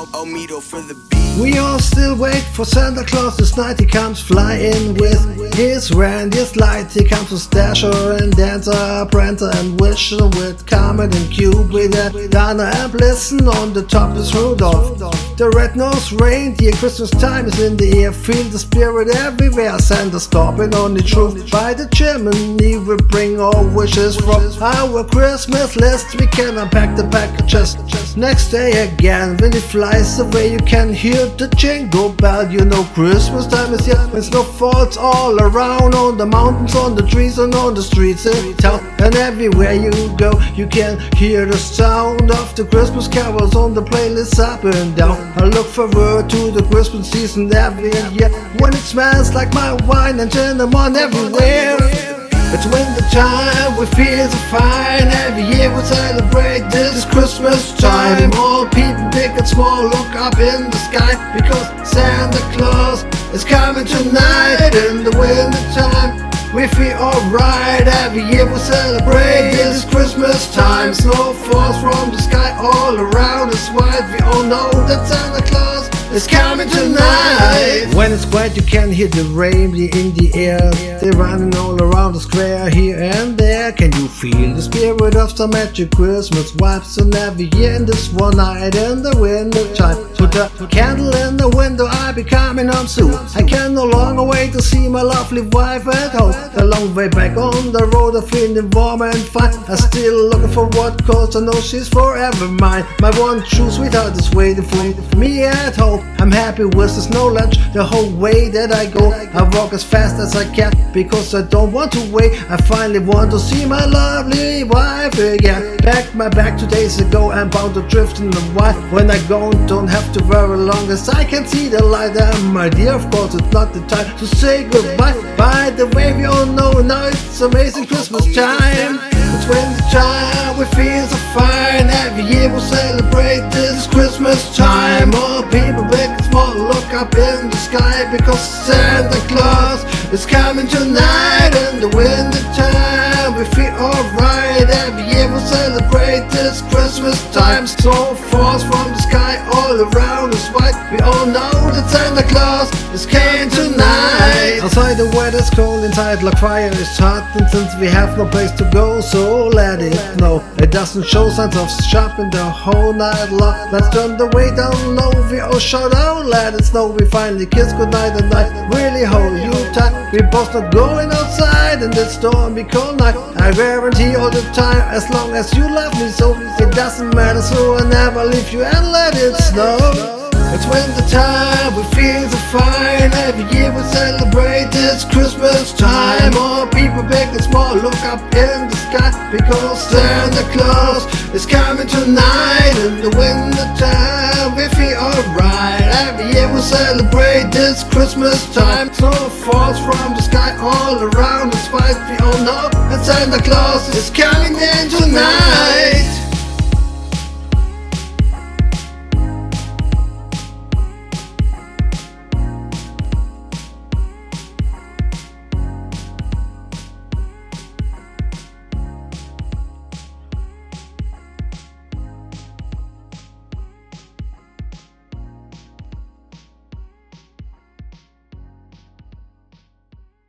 For the beat. We all still wait for Santa Claus this night. He comes flying with his reindeer's light. He comes with Dasher and Dancer, Prancer and Vixen with Comet and Cube. Cupid, Donner and Blitzen. On the top is Rudolph, the red-nosed reindeer. Christmas time is in the air. Feel the spirit everywhere. Santa stopping on the truth by the chimney. We bring all wishes from our Christmas list. We can unpack the packages. Next day again, when it flies away, you can hear the jingle bell. You know Christmas time is here when snow falls all around on the mountains, on the trees, and on the streets in town. And everywhere you go, you can hear the sound of the Christmas carols on the playlist up and down. I look forward to the Christmas season every year when it smells like my wine and cinnamon everywhere. It's winter time, we feel so fine. Every year we celebrate this Christmas time. All people, big and small, look up in the sky because Santa Claus is coming tonight. In the winter time, we feel alright. Every year we celebrate this Christmas time. Snow falls from the sky all around us. White, we all know that Santa Claus is coming tonight. When it's quiet, you can hear the rain in the air. They're running all around the square here and there. Can you feel the spirit of some magic Christmas vibes? And every year in this one night in the window time. Put a candle in the window, I'll be coming home soon. I can no longer wait to see my lovely wife at home. A long way back on the road, I'm feeling warm and fine. I'm still looking for what cause I know she's forever mine. My one true sweetheart is waiting for me at home. I'm happy with this knowledge the whole way that I go. I walk as fast as I can because I don't want to wait. I finally want to see my lovely wife again. Packed my bag two days ago and bound to drift in the wild. When I go, don't have to worry long as I can see the light. And my dear, of course, it's not the time to say goodbye. By the way, we all know now it's amazing Christmas time. It's winter time, we feel so fine. Every year we'll celebrate this Christmas time. All because Santa Claus is coming tonight. In the winter celebrate this Christmas time. Snow falls from the sky all around us. White, we all know that Santa Claus is coming tonight. Outside the weather's cold, inside like fire is hot, and since we have no place to go, so let it know. It doesn't show signs of shopping the whole night long. Let's turn the way down low, we all shout out, let it snow. We finally kiss goodnight and I really hold you tight. We both not going outside in this stormy cold night. I guarantee all the time, as long as you love me, so it doesn't matter. So I never leave you and let it snow. It's winter time, we feel so fine. Every year we celebrate this Christmas time. All people big and small look up in the sky because Santa Claus is coming tonight. In the winter time, we feel alright. Every year we celebrate this Christmas time. Snow falls from the sky all around us. But we all know that Santa Claus is coming in tonight.